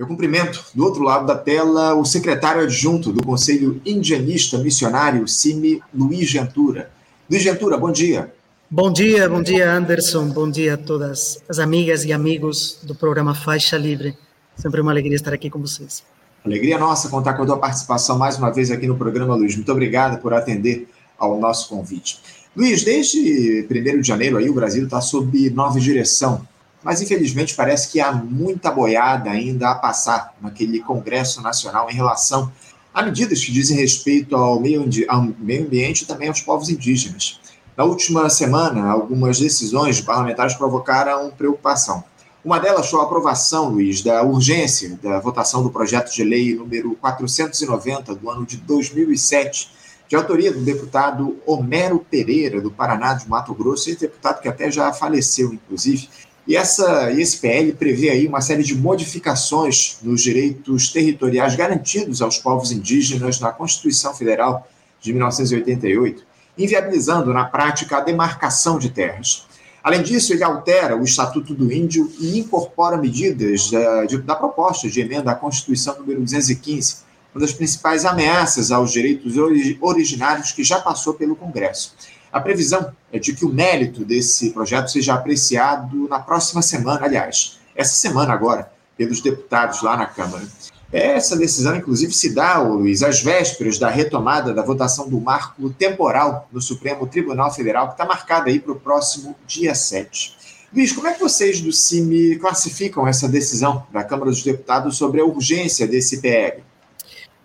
Eu cumprimento, do outro lado da tela, o secretário adjunto do Conselho Indianista Missionário, CIMI, Luiz Gentura. Luiz Gentura, bom dia. Bom dia, bom dia, Anderson. Bom dia a todas as amigas e amigos do programa Faixa Livre. Sempre uma alegria estar aqui com vocês. Alegria nossa contar com a tua participação mais uma vez aqui no programa, Luiz. Muito obrigado por atender ao nosso convite. Luiz, desde 1 de janeiro aí o Brasil está sob nova direção mas infelizmente parece que há muita boiada ainda a passar naquele Congresso Nacional em relação a medidas que dizem respeito ao meio, ao meio ambiente e também aos povos indígenas. Na última semana, algumas decisões de parlamentares provocaram preocupação. Uma delas foi a aprovação, Luiz, da urgência da votação do projeto de lei número 490 do ano de 2007, de autoria do deputado Homero Pereira, do Paraná de Mato Grosso, esse deputado que até já faleceu, inclusive, e essa, esse PL prevê aí uma série de modificações nos direitos territoriais garantidos aos povos indígenas na Constituição Federal de 1988, inviabilizando na prática a demarcação de terras. Além disso, ele altera o Estatuto do Índio e incorpora medidas da, de, da proposta de emenda à Constituição número 215, uma das principais ameaças aos direitos originários que já passou pelo Congresso. A previsão é de que o mérito desse projeto seja apreciado na próxima semana, aliás, essa semana agora, pelos deputados lá na Câmara. Essa decisão, inclusive, se dá, Luiz, às vésperas da retomada da votação do marco temporal no Supremo Tribunal Federal, que está marcada aí para o próximo dia 7. Luiz, como é que vocês do CIMI classificam essa decisão da Câmara dos Deputados sobre a urgência desse PL?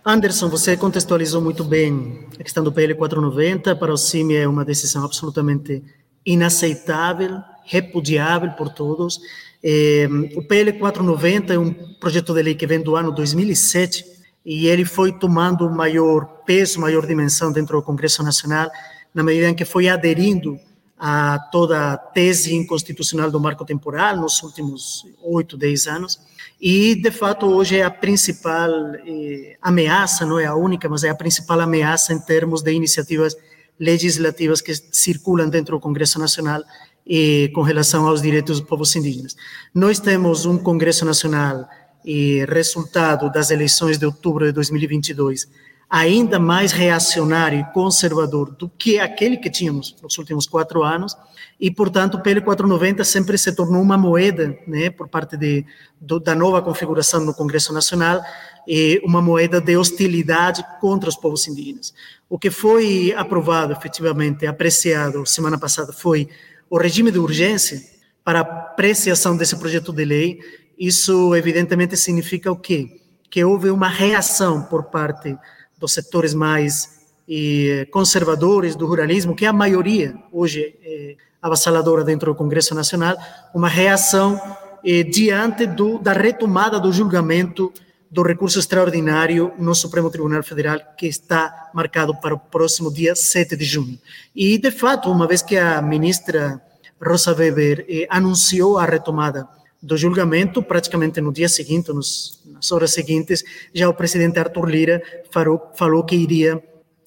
Anderson, você contextualizou muito bem a questão do PL 490. Para o CIMI é uma decisão absolutamente inaceitável, repudiável por todos. É, o PL 490 é um projeto de lei que vem do ano 2007 e ele foi tomando maior peso, maior dimensão dentro do Congresso Nacional na medida em que foi aderindo a toda a tese inconstitucional do marco temporal nos últimos oito, dez anos. E, de fato, hoje é a principal eh, ameaça, não é a única, mas é a principal ameaça em termos de iniciativas legislativas que circulam dentro do Congresso Nacional eh, com relação aos direitos dos povos indígenas. Nós temos um Congresso Nacional eh, resultado das eleições de outubro de 2022 ainda mais reacionário e conservador do que aquele que tínhamos nos últimos quatro anos, e, portanto, o PL 490 sempre se tornou uma moeda, né, por parte de, do, da nova configuração no Congresso Nacional, e uma moeda de hostilidade contra os povos indígenas. O que foi aprovado, efetivamente, apreciado semana passada, foi o regime de urgência para apreciação desse projeto de lei. Isso, evidentemente, significa o quê? Que houve uma reação por parte dos setores mais eh, conservadores do ruralismo, que é a maioria hoje é avassaladora dentro do Congresso Nacional, uma reação eh, diante do, da retomada do julgamento do recurso extraordinário no Supremo Tribunal Federal, que está marcado para o próximo dia 7 de junho. E, de fato, uma vez que a ministra Rosa Weber eh, anunciou a retomada do julgamento, praticamente no dia seguinte, nos, nas horas seguintes, já o presidente Arthur Lira falou, falou que iria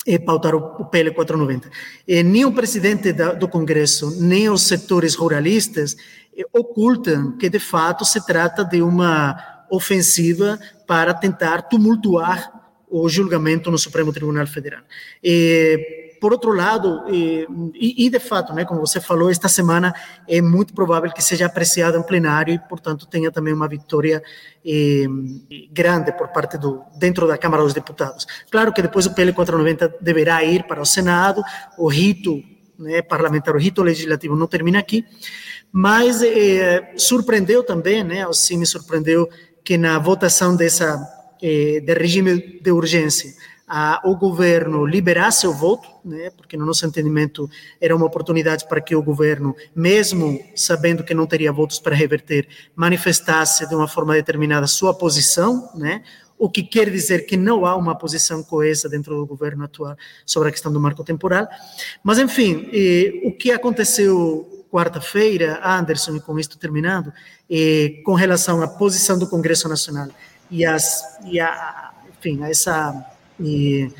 eh, pautar o, o PL 490. Eh, nem o presidente da, do Congresso, nem os setores ruralistas eh, ocultam que, de fato, se trata de uma ofensiva para tentar tumultuar o julgamento no Supremo Tribunal Federal. Eh, por outro lado, e, e, de fato, né, como você falou, esta semana é muito provável que seja apreciado em plenário e, portanto, tenha também uma vitória eh, grande por parte do dentro da Câmara dos Deputados. Claro que depois o PL 490 deverá ir para o Senado, o rito né, parlamentar, o rito legislativo não termina aqui, mas eh, surpreendeu também, né, o CIMI surpreendeu que na votação dessa eh, de regime de urgência o governo liberasse o voto, né, porque no nosso entendimento era uma oportunidade para que o governo, mesmo sabendo que não teria votos para reverter, manifestasse de uma forma determinada sua posição, né, o que quer dizer que não há uma posição coesa dentro do governo atual sobre a questão do marco temporal. Mas, enfim, eh, o que aconteceu quarta-feira, Anderson, e com isto terminando, eh, com relação à posição do Congresso Nacional e, as, e a, enfim, a essa e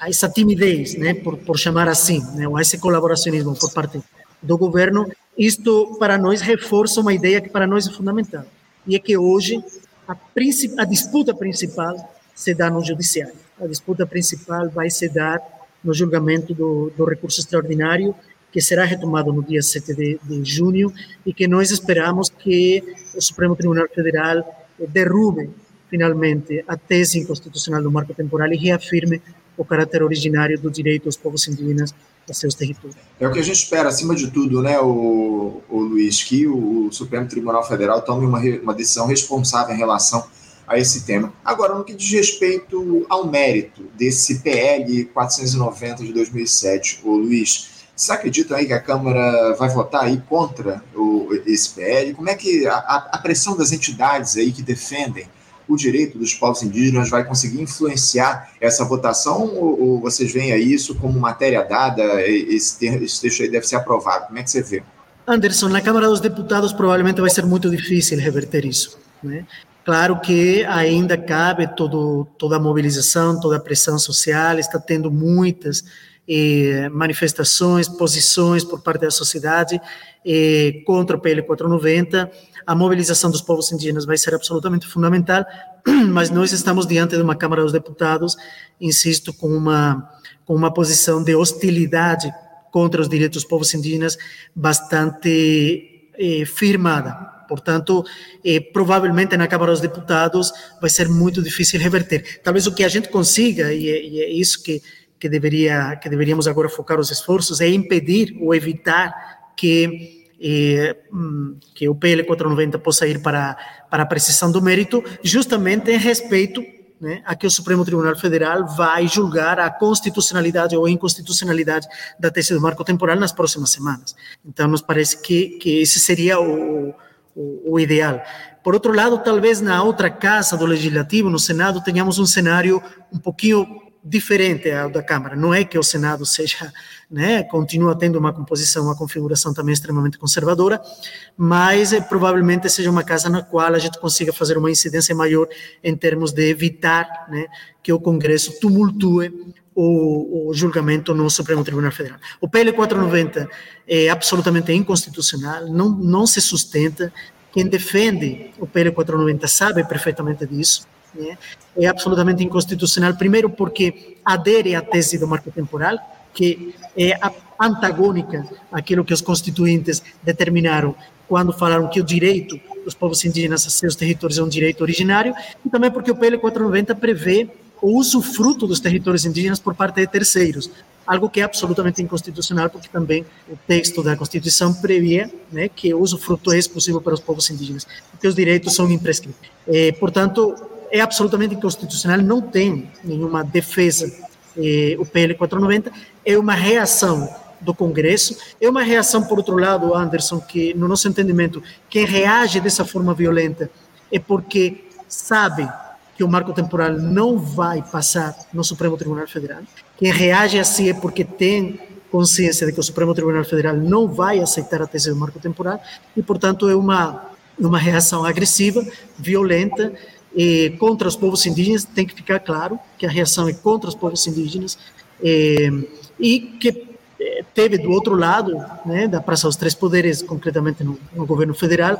a essa timidez, né, por, por chamar assim, né, ou a esse colaboracionismo por parte do governo, isto para nós reforça uma ideia que para nós é fundamental, e é que hoje a, a disputa principal se dá no judiciário. A disputa principal vai se dar no julgamento do, do recurso extraordinário, que será retomado no dia 7 de, de junho, e que nós esperamos que o Supremo Tribunal Federal derrube finalmente a tese inconstitucional do marco temporal e reafirme o caráter originário do direito dos povos indígenas a seus territórios. É o que a gente espera, acima de tudo, né, o, o Luiz, que o Supremo Tribunal Federal tome uma, uma decisão responsável em relação a esse tema. Agora, no que diz respeito ao mérito desse PL 490 de 2007, o Luiz, você acredita aí que a Câmara vai votar aí contra o, esse PL? Como é que a, a pressão das entidades aí que defendem o direito dos povos indígenas vai conseguir influenciar essa votação ou, ou vocês veem aí isso como matéria dada, esse, esse texto aí deve ser aprovado? Como é que você vê? Anderson, na Câmara dos Deputados provavelmente vai ser muito difícil reverter isso. Né? Claro que ainda cabe todo, toda a mobilização, toda a pressão social, está tendo muitas manifestações, posições por parte da sociedade contra o PL 490. A mobilização dos povos indígenas vai ser absolutamente fundamental, mas nós estamos diante de uma Câmara dos Deputados, insisto, com uma, com uma posição de hostilidade contra os direitos dos povos indígenas bastante eh, firmada. Portanto, eh, provavelmente na Câmara dos Deputados vai ser muito difícil reverter. Talvez o que a gente consiga, e é, e é isso que que deveria que deveríamos agora focar os esforços é impedir ou evitar que eh, hum, que o PL 490 possa ir para para a precisão do mérito, justamente em respeito né, a que o Supremo Tribunal Federal vai julgar a constitucionalidade ou inconstitucionalidade da tese do marco temporal nas próximas semanas. Então, nos parece que, que esse seria o, o, o, ideal. Por outro lado, talvez na outra casa do Legislativo, no Senado, tenhamos um cenário um pouquinho diferente ao da Câmara. Não é que o Senado seja, né, continua tendo uma composição, uma configuração também extremamente conservadora, mas é, provavelmente seja uma casa na qual a gente consiga fazer uma incidência maior em termos de evitar né, que o Congresso tumultue o, o, julgamento no Supremo Tribunal Federal. O PL 490 é absolutamente inconstitucional, não, não se sustenta. Quem defende o PL 490 sabe perfeitamente disso né, é absolutamente inconstitucional, primeiro porque adere à tese do marco temporal, que é antagônica àquilo que os constituintes determinaram quando falaram que o direito dos povos indígenas a seus territórios é um direito originário, e também porque o PL 490 prevê o usufruto dos territórios indígenas por parte de terceiros, algo que é absolutamente inconstitucional, porque também o texto da Constituição prevê né, que o usufruto é exclusivo para os povos indígenas, porque os direitos são imprescritíveis. Eh, portanto, é absolutamente inconstitucional, não tem nenhuma defesa. Eh, o PL 490 é uma reação do Congresso, é uma reação, por outro lado, Anderson, que, no nosso entendimento, quem reage dessa forma violenta é porque sabe que o marco temporal não vai passar no Supremo Tribunal Federal. Quem reage assim é porque tem consciência de que o Supremo Tribunal Federal não vai aceitar a tese do marco temporal e, portanto, é uma, uma reação agressiva, violenta, eh, contra os povos indígenas, tem que ficar claro que a reação é contra os povos indígenas, eh, e que eh, teve do outro lado, né, da Praça dos Três Poderes, concretamente no, no governo federal,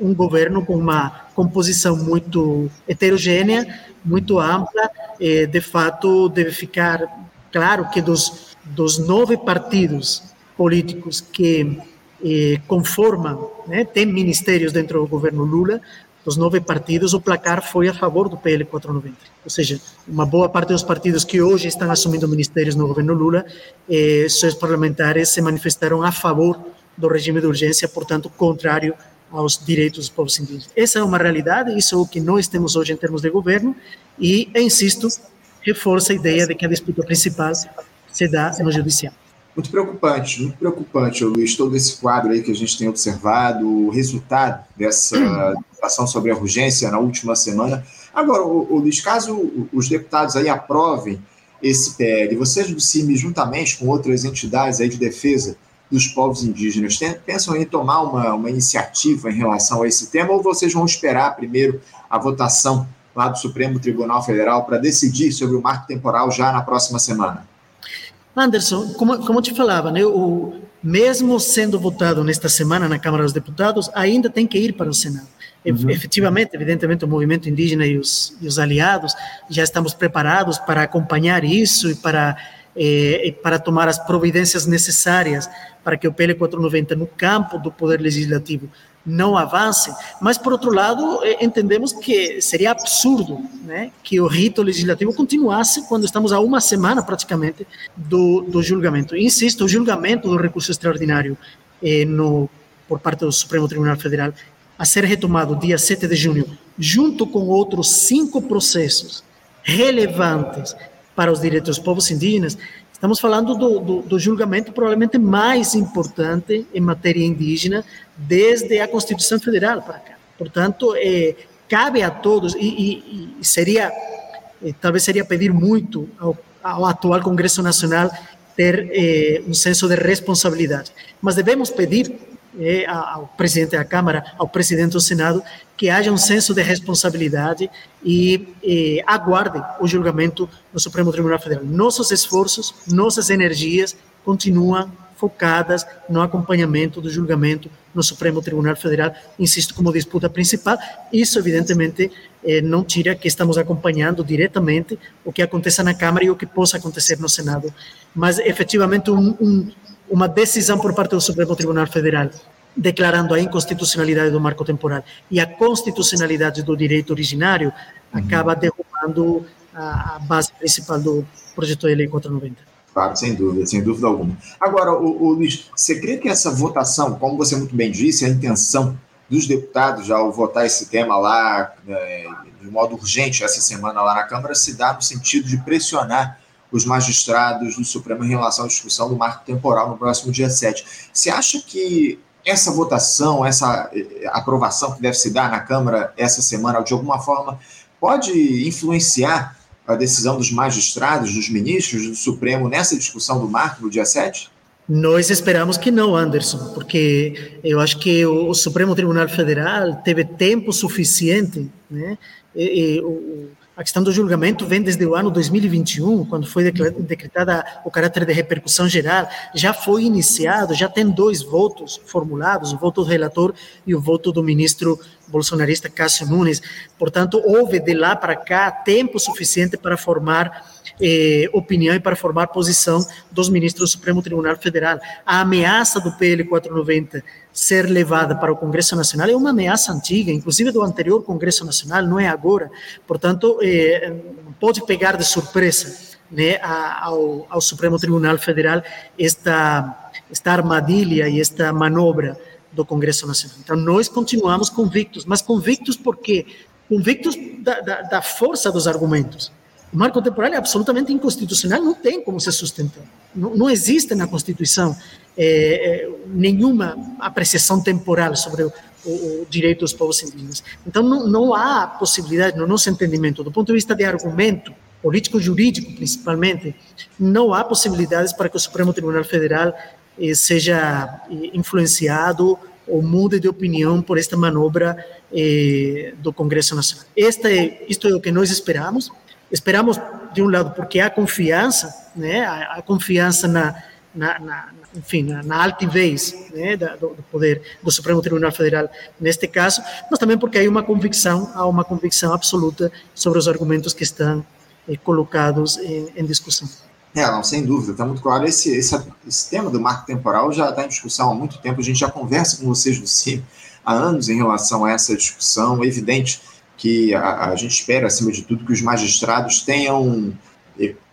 um governo com uma composição muito heterogênea, muito ampla, de fato deve ficar claro que dos, dos nove partidos políticos que eh, conformam, né, tem ministérios dentro do governo Lula, dos nove partidos, o placar foi a favor do PL 490. Ou seja, uma boa parte dos partidos que hoje estão assumindo ministérios no governo Lula, eh, seus parlamentares se manifestaram a favor do regime de urgência, portanto, contrário aos direitos dos povos indígenas. Essa é uma realidade, isso é o que nós temos hoje em termos de governo, e, insisto, reforça a ideia de que a disputa principal se dá no judiciário. Muito preocupante, muito preocupante, Luiz, todo esse quadro aí que a gente tem observado, o resultado dessa discussão sobre a urgência na última semana. Agora, Luiz, caso os deputados aí aprovem esse PL, vocês do CIMI, juntamente com outras entidades aí de defesa dos povos indígenas, pensam em tomar uma, uma iniciativa em relação a esse tema ou vocês vão esperar primeiro a votação lá do Supremo Tribunal Federal para decidir sobre o marco temporal já na próxima semana? Anderson, como, como eu te falava, né, o, mesmo sendo votado nesta semana na Câmara dos Deputados, ainda tem que ir para o Senado. Uhum. Efetivamente, evidentemente, o movimento indígena e os, e os aliados já estamos preparados para acompanhar isso e para eh, para tomar as providências necessárias para que o PL 490 no campo do poder legislativo não avance, mas por outro lado eh, entendemos que seria absurdo, né, que o rito legislativo continuasse quando estamos a uma semana praticamente do, do julgamento. Insisto, o julgamento do recurso extraordinário eh, no por parte do Supremo Tribunal Federal a ser retomado dia 7 de junho, junto com outros cinco processos relevantes para os direitos dos povos indígenas, estamos falando do, do, do, julgamento provavelmente mais importante em matéria indígena desde a Constituição Federal para cá. Portanto, é, cabe a todos, e, e, e seria, é, talvez seria pedir muito ao, ao atual Congresso Nacional ter é, um senso de responsabilidade, mas devemos pedir ao presidente da Câmara, ao presidente do Senado, que haja um senso de responsabilidade e, e aguarde o julgamento no Supremo Tribunal Federal. Nossos esforços, nossas energias continuam focadas no acompanhamento do julgamento no Supremo Tribunal Federal, insisto, como disputa principal. Isso, evidentemente, eh, não tira que estamos acompanhando diretamente o que aconteça na Câmara e o que possa acontecer no Senado. Mas, efetivamente, um, um, uma decisão por parte do Supremo Tribunal Federal declarando a inconstitucionalidade do marco temporal e a constitucionalidade do direito originário uhum. acaba derrubando a, a, base principal do projeto de lei 490. Claro, sem dúvida, sem dúvida alguma. Agora, o, o Luiz, você crê que essa votação, como você muito bem disse, a intenção dos deputados ao votar esse tema lá é, de modo urgente essa semana lá na Câmara se dá no sentido de pressionar os magistrados do Supremo em relação à discussão do marco temporal no próximo dia 7. Você acha que essa votação, essa eh, aprovação que deve se dar na Câmara essa semana, de alguma forma, pode influenciar a decisão dos magistrados, dos ministros do Supremo nessa discussão do marco no dia 7? Nós esperamos que não, Anderson, porque eu acho que o Supremo Tribunal Federal teve tempo suficiente, né? E, e, o, a questão do julgamento vem desde o ano 2021, quando foi decretada o caráter de repercussão geral, já foi iniciado, já tem dois votos formulados, o voto do relator e o voto do ministro bolsonarista Cássio Nunes. Portanto, houve de lá para cá tempo suficiente para formar eh, opinião e para formar posição dos ministros do Supremo Tribunal Federal. A ameaça do PL 490 ser levada para o Congresso Nacional é uma ameaça antiga, inclusive do anterior Congresso Nacional, não é agora. Portanto, eh, pode pegar de surpresa né, ao, ao Supremo Tribunal Federal esta, esta armadilha e esta manobra do Congresso Nacional. Então, nós continuamos convictos, mas convictos por quê? Convictos da, da, da força dos argumentos. O marco temporal é absolutamente inconstitucional, não tem como se sustentar. Não, não existe na Constituição é, nenhuma apreciação temporal sobre o, o, direito dos povos indígenas. Então, não, não há possibilidade, no nosso entendimento, do ponto de vista de argumento, político-jurídico principalmente, não há possibilidades para que o Supremo Tribunal Federal eh, seja influenciado ou mude de opinião por esta manobra eh, do Congresso Nacional. Esta é, isto é o que nós esperamos, Esperamos, de um lado, porque há confiança, né, há, confiança na, na, na, enfim, na, na altivez né, do, do, poder do Supremo Tribunal Federal neste caso, mas também porque há uma convicção, há uma convicção absoluta sobre os argumentos que estão eh, colocados em, em, discussão. É, não, sem dúvida, está muito claro. Esse, esse, esse tema do marco temporal já está em discussão há muito tempo, a gente já conversa com vocês no CIM há anos em relação a essa discussão, é evidente que a, a, gente espera, acima de tudo, que os magistrados tenham,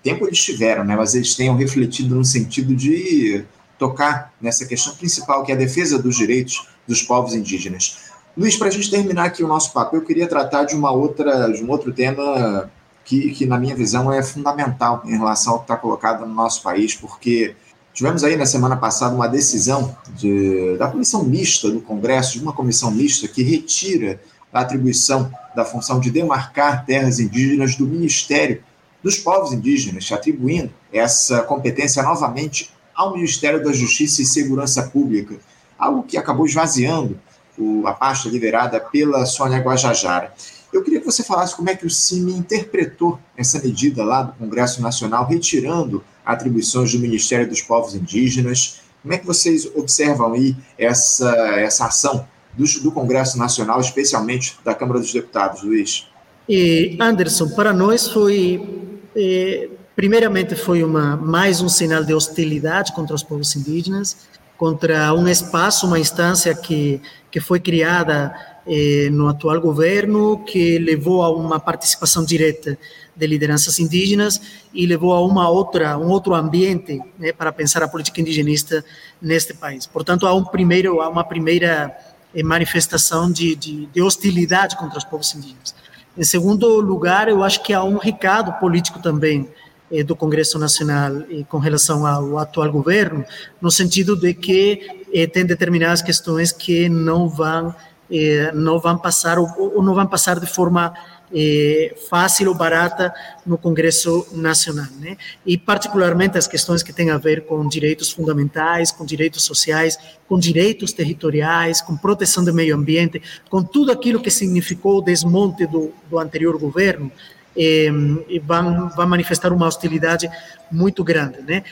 tempo eles tiveram, né, mas eles tenham refletido no sentido de tocar nessa questão principal, que é a defesa dos direitos dos povos indígenas. Luiz, para a gente terminar aqui o nosso papo, eu queria tratar de uma outra, de um outro tema que, que na minha visão é fundamental em relação ao que está colocado no nosso país, porque tivemos aí na semana passada uma decisão de, da comissão mista do Congresso, de uma comissão mista que retira a atribuição da função de demarcar terras indígenas do Ministério dos Povos Indígenas, atribuindo essa competência novamente ao Ministério da Justiça e Segurança Pública, algo que acabou esvaziando a pasta liderada pela Sônia Guajajara. Eu queria que você falasse como é que o CIMI interpretou essa medida lá do Congresso Nacional, retirando atribuições do Ministério dos Povos Indígenas. Como é que vocês observam aí essa, essa ação do, do Congresso Nacional, especialmente da Câmara dos Deputados, Luiz? E, Anderson, para nós foi, eh, primeiramente, foi uma, mais um sinal de hostilidade contra os povos indígenas, contra um espaço, uma instância que, que foi criada eh, no atual governo, que levou a uma participação direta de lideranças indígenas e levou a uma outra, um outro ambiente né, para pensar a política indigenista neste país. Portanto, há um primeiro, há uma primeira manifestação de, de, de hostilidade contra os povos indígenas. Em segundo lugar, eu acho que há um recado político também eh, do Congresso Nacional eh, com relação ao atual governo, no sentido de que eh, tem determinadas questões que não vão não vão passar ou, ou, não vão passar de forma fácil ou barata no Congresso Nacional, né? E particularmente as questões que têm a ver com direitos fundamentais, com direitos sociais, com direitos territoriais, com proteção do meio ambiente, com tudo aquilo que significou o desmonte do, do anterior governo, e, vão, vão manifestar uma hostilidade muito grande, né?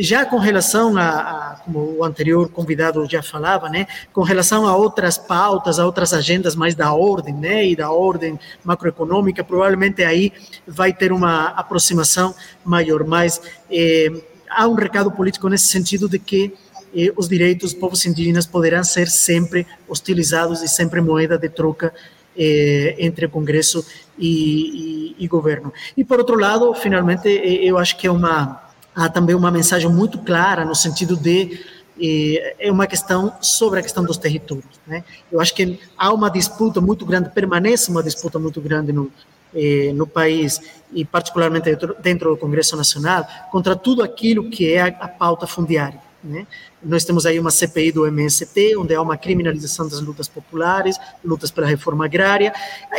Já com relação a, a, como o anterior convidado já falava, né? Com relação a outras pautas, a outras agendas mais da ordem, né? E da ordem macroeconômica, provavelmente aí vai ter uma aproximação maior, mas eh, há um recado político nesse sentido de que eh, os direitos dos povos indígenas poderão ser sempre hostilizados e sempre moeda de troca eh, entre Congresso e, e, e, governo. E por outro lado, finalmente, eh, eu acho que é uma há também uma mensagem muito clara no sentido de eh, é uma questão sobre a questão dos territórios. Né? Eu acho que há uma disputa muito grande, permanece uma disputa muito grande no, eh, no país e particularmente dentro, do Congresso Nacional contra tudo aquilo que é a, a pauta fundiária. Né? Nós temos aí uma CPI do MST, onde há uma criminalização das lutas populares, lutas pela reforma agrária,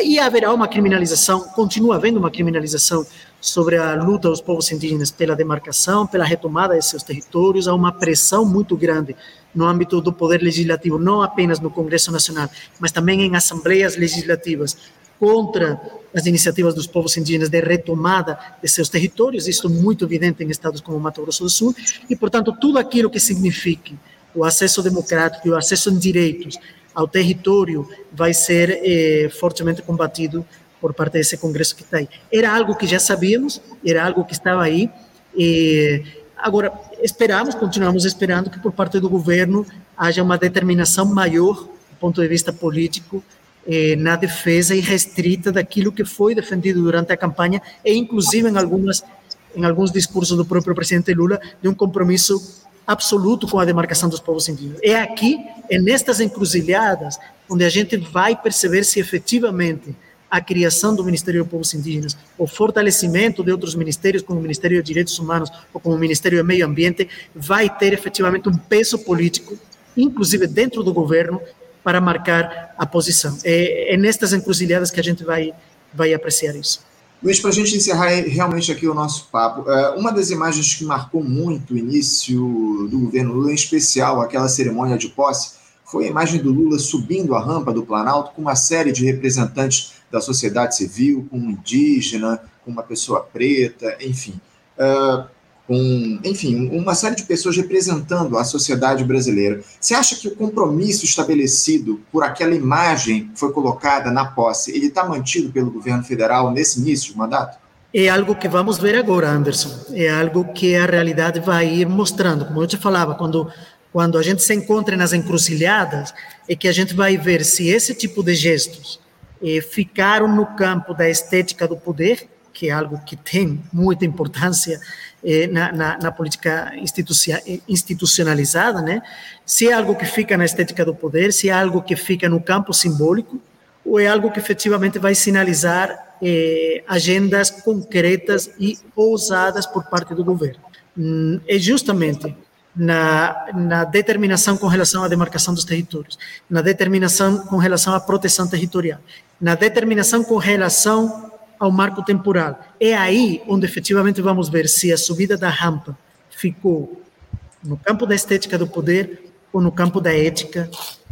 e haverá uma criminalização, continua havendo uma criminalização sobre a luta dos povos indígenas pela demarcação, pela retomada de seus territórios, há uma pressão muito grande no âmbito do poder legislativo, não apenas no Congresso Nacional, mas também em assembleias legislativas, contra as iniciativas dos povos indígenas de retomada de seus territórios, isso é muito evidente em estados como Mato Grosso do Sul, e, portanto, tudo aquilo que signifique o acesso democrático e o acesso em direitos ao território vai ser eh, fortemente combatido por parte desse Congresso que está aí. Era algo que já sabíamos, era algo que estava aí, e agora esperamos, continuamos esperando que por parte do governo haja uma determinação maior do ponto de vista político eh, na defesa irrestrita daquilo que foi defendido durante a campanha e inclusive em algumas em alguns discursos do próprio presidente Lula de um compromisso absoluto com a demarcação dos povos indígenas. É aqui, é nestas encruzilhadas, onde a gente vai perceber se efetivamente a criação do Ministério dos Povos Indígenas, o fortalecimento de outros ministérios, como o Ministério de Direitos Humanos ou como o Ministério do Meio Ambiente, vai ter efetivamente um peso político, inclusive dentro do governo, para marcar a posição. É, é nestas encruzilhadas que a gente vai, vai apreciar isso. Luiz, para a gente encerrar realmente aqui o nosso papo, é, uma das imagens que marcou muito o início do governo Lula, em especial aquela cerimônia de posse, foi a imagem do Lula subindo a rampa do Planalto com uma série de representantes da sociedade civil, com um indígena, com uma pessoa preta, enfim. Com, enfim, uma série de pessoas representando a sociedade brasileira. Você acha que o compromisso estabelecido por aquela imagem que foi colocada na posse, ele está mantido pelo governo federal nesse início de mandato? É algo que vamos ver agora, Anderson. É algo que a realidade vai ir mostrando. Como eu te falava, quando quando a gente se encontra nas encruzilhadas, é que a gente vai ver se esse tipo de gestos eh, ficaram no campo da estética do poder, que é algo que tem muita importância eh, na, na, na, política institucionalizada, né? Se é algo que fica na estética do poder, se é algo que fica no campo simbólico, ou é algo que efetivamente vai sinalizar eh, agendas concretas e ousadas por parte do governo. Hum, é justamente na, na determinação com relação à demarcação dos territórios, na determinação com relação à proteção territorial, na determinação com relação ao marco temporal. É aí onde efetivamente vamos ver se a subida da rampa ficou no campo da estética do poder ou no campo da ética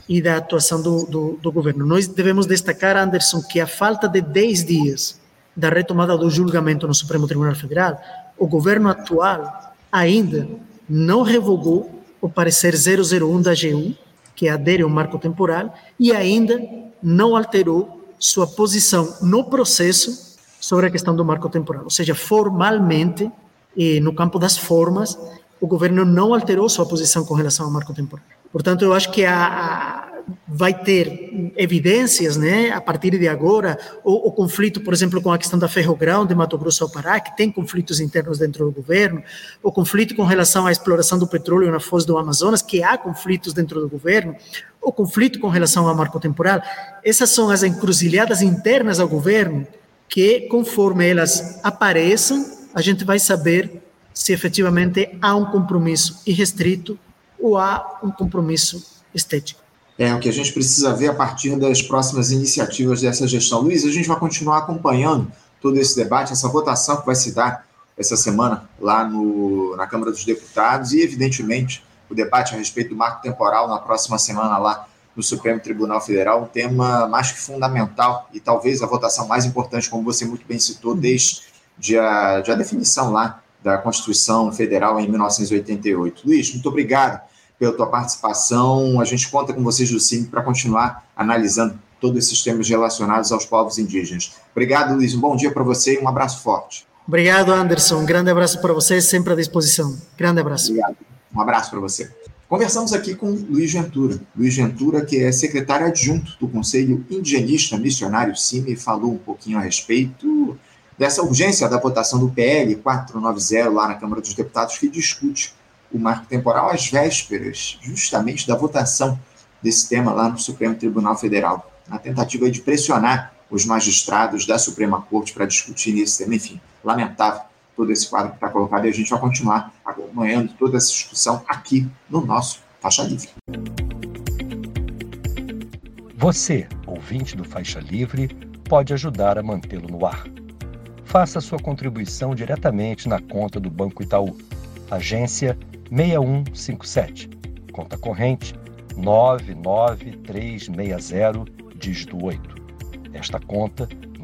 e da atuação do, do, do governo. Nós devemos destacar, Anderson, que a falta de 10 dias da retomada do julgamento no Supremo Tribunal Federal, o governo atual ainda não revogou o parecer 001 da AGU, que adere ao marco temporal e ainda não alterou sua posição no processo sobre a questão do marco temporal. Ou seja, formalmente, e no campo das formas, o governo não alterou sua posição com relação ao marco temporal. Portanto, eu acho que a, a vai ter evidências, né, a partir de agora, o, o, conflito, por exemplo, com a questão da Ferrogrão de Mato Grosso ao Pará, que tem conflitos internos dentro do governo, o conflito com relação à exploração do petróleo na foz do Amazonas, que há conflitos dentro do governo, o conflito com relação ao marco temporal, essas são as encruzilhadas internas ao governo que, conforme elas apareçam, a gente vai saber se efetivamente há um compromisso irrestrito ou há um compromisso estético. É o que a gente precisa ver a partir das próximas iniciativas dessa gestão. Luiz, a gente vai continuar acompanhando todo esse debate, essa votação que vai se dar essa semana lá no, na Câmara dos Deputados e, evidentemente, o debate a respeito do marco temporal na próxima semana lá no Supremo Tribunal Federal, um tema mais que fundamental e talvez a votação mais importante, como você muito bem citou, desde a, de a definição lá da Constituição Federal em 1988. Luiz, muito obrigado pela tua participação. A gente conta com vocês do CIMI para continuar analisando todos esses temas relacionados aos povos indígenas. Obrigado, Luiz. Um bom dia para você e um abraço forte. Obrigado, Anderson. Um grande abraço para você, sempre à disposição. Grande abraço. Obrigado. Um abraço para você. Conversamos aqui com Luiz Ventura. Luiz Ventura, que é secretário adjunto do Conselho Indigenista Missionário CIMI, falou um pouquinho a respeito dessa urgência da votação do PL 490 lá na Câmara dos Deputados, que discute o marco temporal às vésperas, justamente da votação desse tema lá no Supremo Tribunal Federal. Na tentativa de pressionar os magistrados da Suprema Corte para discutir esse tema. Enfim, lamentável todo esse quadro que está colocado e a gente vai continuar acompanhando toda essa discussão aqui no nosso Faixa Livre. Você, ouvinte do Faixa Livre, pode ajudar a mantê-lo no ar. Faça sua contribuição diretamente na conta do Banco Itaú, agência 6157, conta corrente 99360, dígito 8. Esta conta